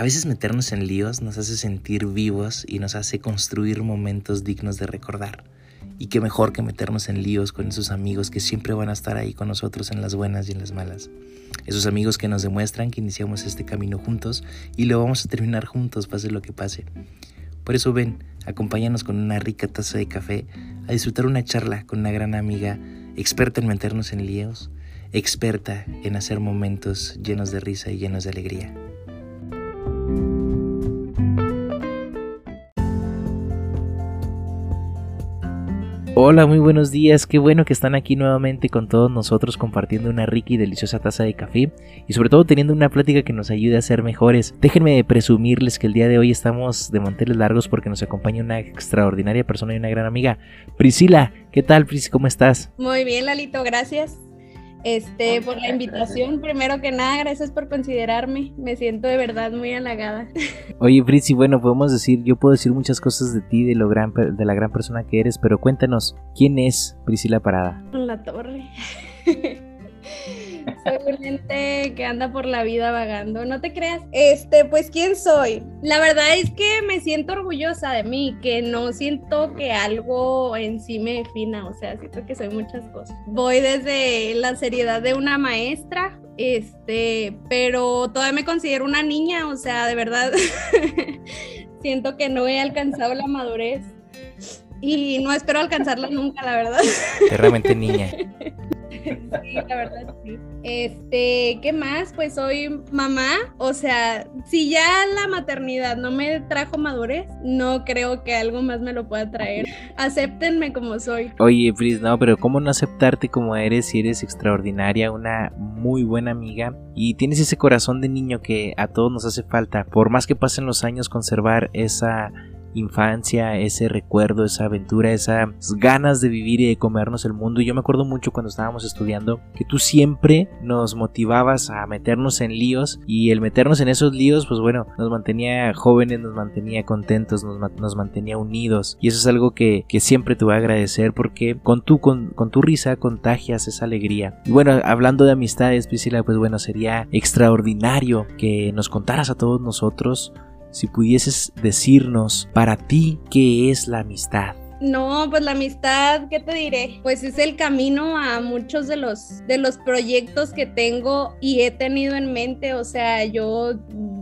A veces meternos en líos nos hace sentir vivos y nos hace construir momentos dignos de recordar. Y qué mejor que meternos en líos con esos amigos que siempre van a estar ahí con nosotros en las buenas y en las malas. Esos amigos que nos demuestran que iniciamos este camino juntos y lo vamos a terminar juntos, pase lo que pase. Por eso ven, acompáñanos con una rica taza de café a disfrutar una charla con una gran amiga, experta en meternos en líos, experta en hacer momentos llenos de risa y llenos de alegría. Hola, muy buenos días. Qué bueno que están aquí nuevamente con todos nosotros compartiendo una rica y deliciosa taza de café y sobre todo teniendo una plática que nos ayude a ser mejores. Déjenme presumirles que el día de hoy estamos de manteles largos porque nos acompaña una extraordinaria persona y una gran amiga. Priscila, ¿qué tal, Pris? ¿Cómo estás? Muy bien, Lalito, gracias este, por la invitación. Primero que nada, gracias por considerarme. Me siento de verdad muy halagada. Oye, Fritzi, bueno, podemos decir, yo puedo decir muchas cosas de ti, de lo gran, de la gran persona que eres, pero cuéntanos, ¿quién es Priscila Parada? La torre. soy gente que anda por la vida vagando, no te creas. Este, pues, ¿quién soy? La verdad es que me siento orgullosa de mí, que no siento que algo en sí me defina, o sea, siento que soy muchas cosas. Voy desde la seriedad de una maestra, este, pero todavía me considero una niña, o sea, de verdad, siento que no he alcanzado la madurez. Y no espero alcanzarla nunca, la verdad. realmente niña. sí, la verdad sí. Este, ¿qué más? Pues soy mamá, o sea, si ya la maternidad no me trajo madurez, no creo que algo más me lo pueda traer. Acéptenme como soy. Oye, Fris, no, pero ¿cómo no aceptarte como eres si eres extraordinaria, una muy buena amiga y tienes ese corazón de niño que a todos nos hace falta? Por más que pasen los años, conservar esa infancia, ese recuerdo, esa aventura, esas ganas de vivir y de comernos el mundo. Y yo me acuerdo mucho cuando estábamos estudiando que tú siempre nos motivabas a meternos en líos y el meternos en esos líos, pues bueno, nos mantenía jóvenes, nos mantenía contentos, nos, mantenía unidos. Y eso es algo que, siempre te voy a agradecer porque con tu, con, con tu risa contagias esa alegría. Y bueno, hablando de amistades, Priscila, pues bueno, sería extraordinario que nos contaras a todos nosotros si pudieses decirnos para ti qué es la amistad. No, pues la amistad, ¿qué te diré? Pues es el camino a muchos de los de los proyectos que tengo y he tenido en mente, o sea, yo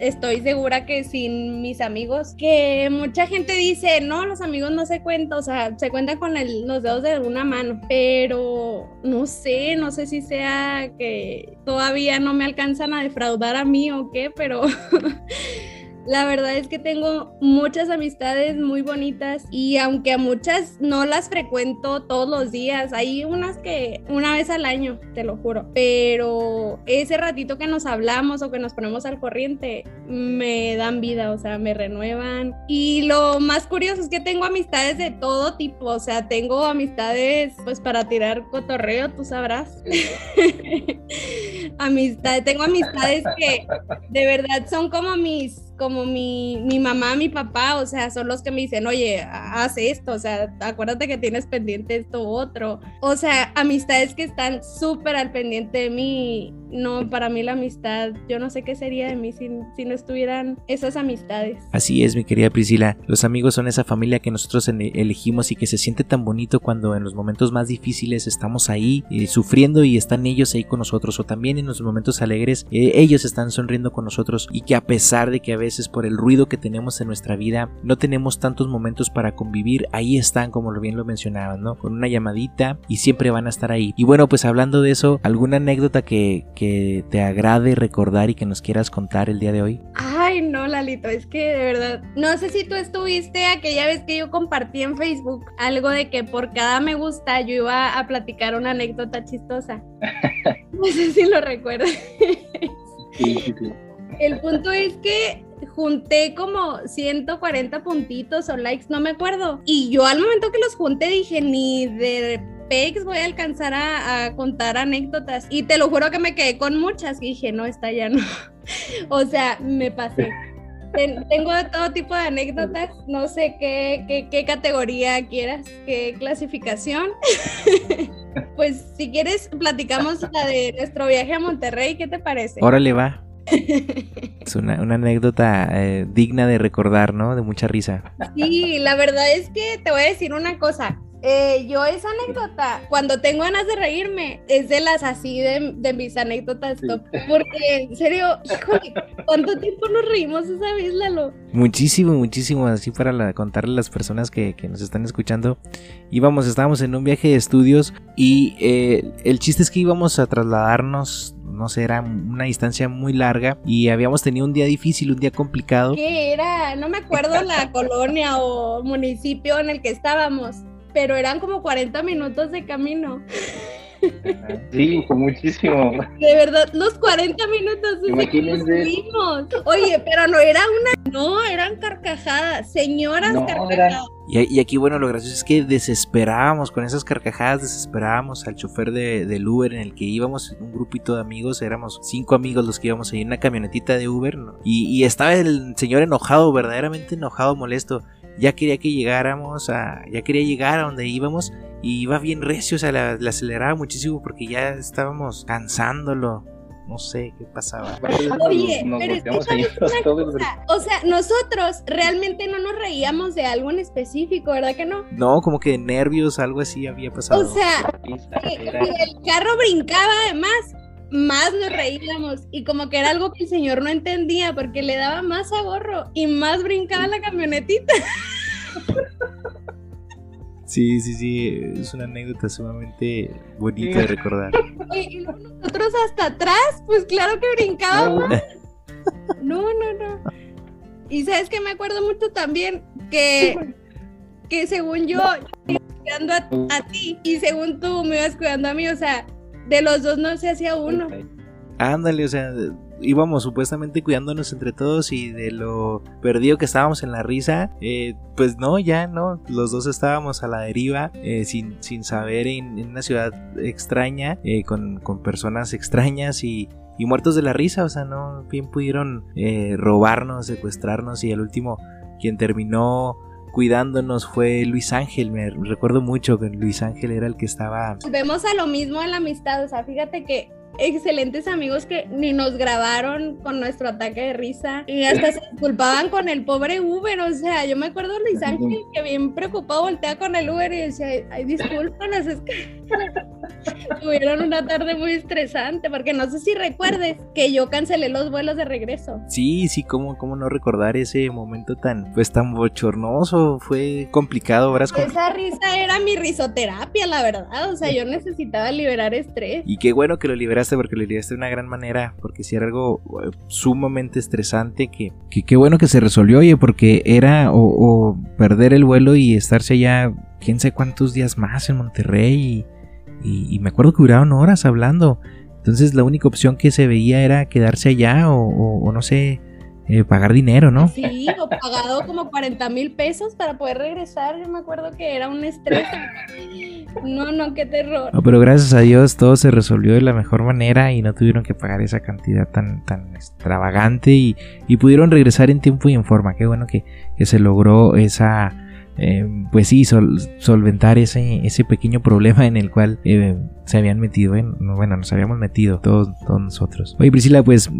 estoy segura que sin mis amigos, que mucha gente dice, no, los amigos no se cuentan, o sea, se cuentan con los dedos de una mano, pero no sé, no sé si sea que todavía no me alcanzan a defraudar a mí o qué, pero La verdad es que tengo muchas amistades muy bonitas y aunque a muchas no las frecuento todos los días, hay unas que una vez al año, te lo juro, pero ese ratito que nos hablamos o que nos ponemos al corriente me dan vida, o sea, me renuevan. Y lo más curioso es que tengo amistades de todo tipo, o sea, tengo amistades pues para tirar cotorreo, tú sabrás. amistades, tengo amistades que de verdad son como mis como mi, mi, mamá, mi papá, o sea, son los que me dicen, oye, haz esto, o sea, acuérdate que tienes pendiente esto otro. O sea, amistades que están súper al pendiente de mí no, para mí la amistad, yo no sé qué sería de mí si, no estuvieran esas amistades. Así es, mi querida Priscila. Los amigos son esa familia que nosotros elegimos y que se siente tan bonito cuando en los momentos más difíciles estamos ahí eh, sufriendo y están ellos ahí con nosotros o también en los momentos alegres eh, ellos están sonriendo con nosotros y que a pesar de que a veces por el ruido que tenemos en nuestra vida no tenemos tantos momentos para convivir, ahí están como bien lo mencionaban, ¿no? Con una llamadita y siempre van a estar ahí. Y bueno, pues hablando de eso, ¿alguna anécdota que, que te agrade recordar y que nos quieras contar el día de hoy? Ay, no, Lalito, es que de verdad, no sé si tú estuviste aquella vez que yo compartí en Facebook algo de que por cada me gusta yo iba a platicar una anécdota chistosa. No sé si lo recuerdas. El punto es que junté como 140 puntitos o likes, no me acuerdo. Y yo al momento que los junté dije, ni de voy a alcanzar a, contar anécdotas. Y te lo juro que me quedé con muchas dije, no, está ya no. o sea, me pasé. tengo todo tipo de anécdotas, no sé qué, qué, categoría quieras, qué clasificación. pues si quieres, platicamos la de nuestro viaje a Monterrey, ¿qué te parece? Órale, va. Es una, anécdota eh, digna de recordar, ¿no? De mucha risa. Sí, la verdad es que te voy a decir una cosa. Eh, yo esa anécdota, cuando tengo ganas de reírme, es de las así de, mis anécdotas top. Porque, en serio, híjole, ¿cuánto tiempo nos reímos esa vez, Lalo? Muchísimo, muchísimo, así para contarle a las personas que, nos están escuchando. Íbamos, estábamos en un viaje de estudios y eh, el chiste es que íbamos a trasladarnos no sé, era una distancia muy larga y habíamos tenido un día difícil, un día complicado. ¿Qué era? No me acuerdo la colonia o municipio en el que estábamos pero eran como 40 minutos de camino. Sí, muchísimo. De verdad, los 40 minutos Imagínense. Oye, pero no era una, no, eran carcajadas, señoras carcajadas. Y, aquí, bueno, lo gracioso es que desesperábamos con esas carcajadas, desesperábamos al chofer de, del Uber en el que íbamos, un grupito de amigos, éramos cinco amigos los que íbamos ahí en una camionetita de Uber, y, y estaba el señor enojado, verdaderamente enojado, molesto ya quería que llegáramos a, ya quería llegar a donde íbamos y iba bien recio, o sea, le, aceleraba muchísimo porque ya estábamos cansándolo. No sé qué pasaba. Oye, pero es O sea, nosotros realmente no nos reíamos de algo en específico, ¿verdad que no? No, como que nervios, algo así había pasado. O sea, el carro brincaba además, más nos reíamos y como que era algo que el señor no entendía porque le daba más agorro y más brincaba la camionetita. Sí, sí, sí, es una anécdota sumamente bonita de recordar. Y nosotros hasta atrás, pues claro que brincábamos. No, no, no. Y sabes que me acuerdo mucho también que, que según yo, iba cuidando a, a ti y según tú me ibas cuidando a mí, o sea, de los dos no se hacía uno. Ándale, o sea, íbamos supuestamente cuidándonos entre todos y de lo perdido que estábamos en la risa, eh, pues no, ya no, los dos estábamos a la deriva, eh, sin, sin saber en, una ciudad extraña, eh, con, con, personas extrañas y, y, muertos de la risa, o sea, no, bien pudieron robarnos, secuestrarnos y el último quien terminó cuidándonos fue Luis Ángel. Me recuerdo mucho que Luis Ángel era el que estaba. Vemos a lo mismo en la amistad. O sea, fíjate que excelentes amigos que ni nos grabaron con nuestro ataque de risa y hasta se disculpaban con el pobre Uber. O sea, yo me acuerdo de Luis Ángel que bien preocupado voltea con el Uber y decía, ay, discúlpanos, es que tuvieron una tarde muy estresante porque no sé si recuerdes que yo cancelé los vuelos de regreso. Sí, sí, cómo, cómo no recordar ese momento tan, pues tan bochornoso, fue complicado, ¿verdad? Esa risa era mi risoterapia, la verdad, o sea, yo necesitaba liberar estrés. Y qué bueno que lo liberaste porque lo lidiaste de una gran manera, porque si era algo eh, sumamente estresante, que qué bueno que se resolvió, oye, porque era o, perder el vuelo y estarse allá quién sé cuántos días más en Monterrey y, me acuerdo que duraron horas hablando. Entonces la única opción que se veía era quedarse allá o no sé, eh, pagar dinero, ¿no? Sí, o pagado como 40 mil pesos para poder regresar. Yo me acuerdo que era un estrés. No, no, qué terror. No, pero gracias a Dios todo se resolvió de la mejor manera y no tuvieron que pagar esa cantidad tan, tan extravagante y, y pudieron regresar en tiempo y en forma. Qué bueno que, que se logró esa eh, pues sí, solventar ese, ese pequeño problema en el cual eh, se habían metido, bueno, nos habíamos metido todos, todos nosotros. Oye Priscila, pues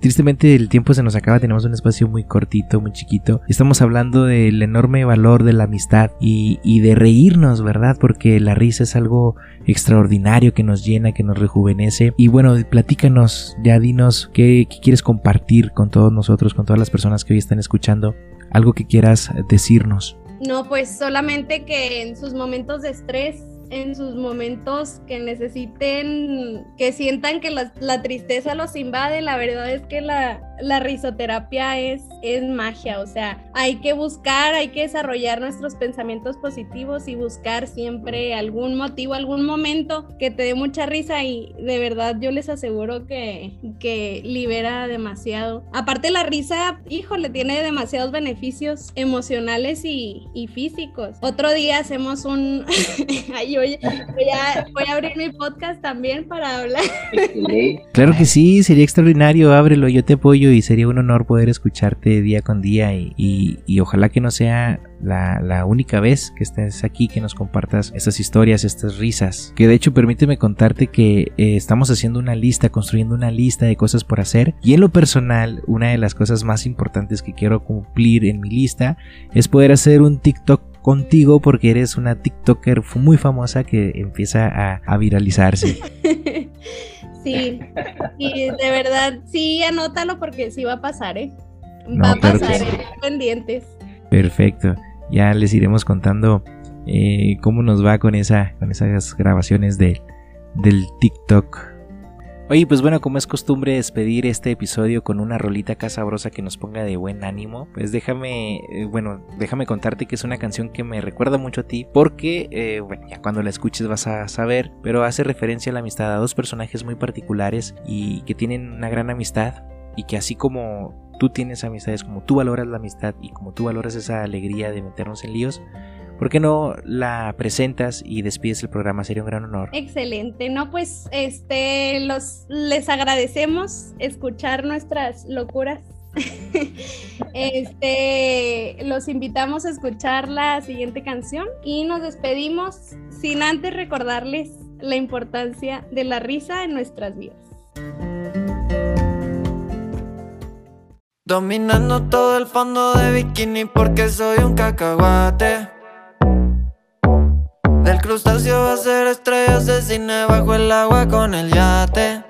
tristemente el tiempo se nos acaba, tenemos un espacio muy cortito, muy chiquito. Estamos hablando del enorme valor de la amistad y, y de reírnos, ¿verdad? Porque la risa es algo extraordinario que nos llena, que nos rejuvenece. Y bueno, platícanos, ya dinos qué quieres compartir con todos nosotros, con todas las personas que hoy están escuchando, algo que quieras decirnos. No, pues solamente que en sus momentos de estrés en sus momentos que necesiten, que sientan que la, tristeza los invade, la verdad es que la, la risoterapia es, es magia, o sea, hay que buscar, hay que desarrollar nuestros pensamientos positivos y buscar siempre algún motivo, algún momento que te dé mucha risa y de verdad yo les aseguro que, que libera demasiado. Aparte la risa, híjole, tiene demasiados beneficios emocionales y, y físicos. Otro día hacemos un... voy, a, abrir mi podcast también para hablar. Claro que sí, sería extraordinario, ábrelo, yo te apoyo y sería un honor poder escucharte día con día y, ojalá que no sea la, única vez que estés aquí, que nos compartas estas historias, estas risas. Que de hecho permíteme contarte que eh, estamos haciendo una lista, construyendo una lista de cosas por hacer y en lo personal una de las cosas más importantes que quiero cumplir en mi lista es poder hacer un TikTok contigo porque eres una TikToker muy famosa que empieza a, viralizarse. sí, y de verdad, sí, anótalo porque sí va a pasar, ¿eh? Va a pasar, pendientes. Perfecto, ya les iremos contando eh, cómo nos va con, esa, con esas grabaciones de, del TikTok. Oye, pues bueno, como es costumbre despedir este episodio con una rolita acá sabrosa que nos ponga de buen ánimo, pues déjame, eh, bueno, déjame contarte que es una canción que me recuerda mucho a ti, porque, eh, bueno, ya cuando la escuches vas a saber, pero hace referencia a la amistad a dos personajes muy particulares y que tienen una gran amistad y que así como tú tienes amistades, como tú valoras la amistad y como tú valoras esa alegría de meternos en líos, ¿Por qué no la presentas y despides el programa? Sería un gran honor. Excelente, no, pues este los les agradecemos escuchar nuestras locuras. este los invitamos a escuchar la siguiente canción y nos despedimos sin antes recordarles la importancia de la risa en nuestras vidas. Dominando todo el fondo de bikini porque soy un cacahuate. Del crustáceo va a ser estrellas de cine bajo el agua con el yate.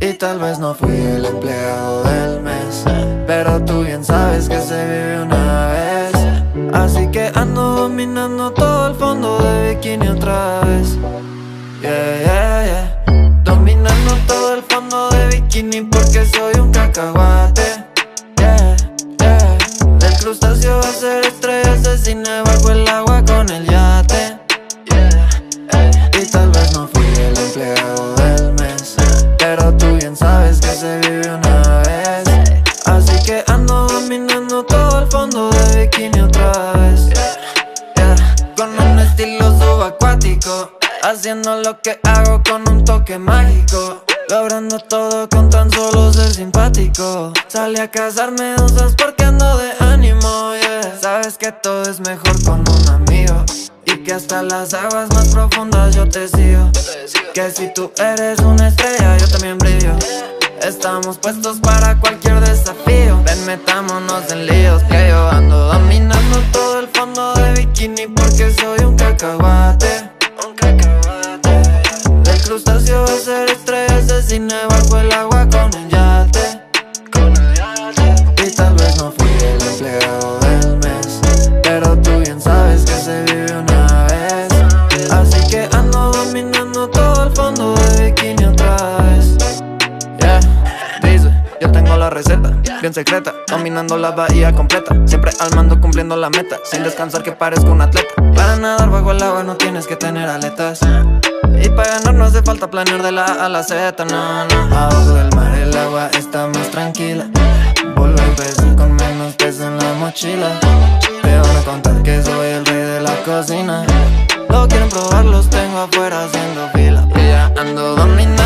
Y tal vez no fui el empleado del mes, pero tú bien sabes que se vive una vez. Así que ando dominando todo el fondo de bikini otra vez. Haciendo lo que hago con un toque mágico. Logrando todo con tan solo ser simpático. Salí a casarme usas porque ando de ánimo, yeah. Sabes que todo es mejor con un amigo. Y que hasta las aguas más profundas yo te sigo. Que si tú eres una estrella yo también brillo. Estamos puestos para cualquier desafío. Ven, metámonos en líos Que yo ando dominando todo el fondo de bikini Porque soy un cacahuate crustáceo va a ser estrellas de cine bajo el agua con un yate. Con el yate. Y tal vez no fui el empleado del mes, pero tú bien sabes que se vive una vez. Así que ando dominando todo el fondo de bikini otra vez. Yeah, dice, yo tengo la receta, bien secreta, dominando la bahía completa. Siempre al mando cumpliendo la meta, sin descansar que parezco un atleta. Para nadar bajo el agua no tienes que tener aletas. Y para ganar no hace falta planear de la A la Z, no, no. Abajo del mar el agua está más tranquila. Empezar con menos peso en la mochila. Te van a contar que soy el rey de la cocina. Lo quieren probar, los tengo afuera haciendo fila. Ya ando dominando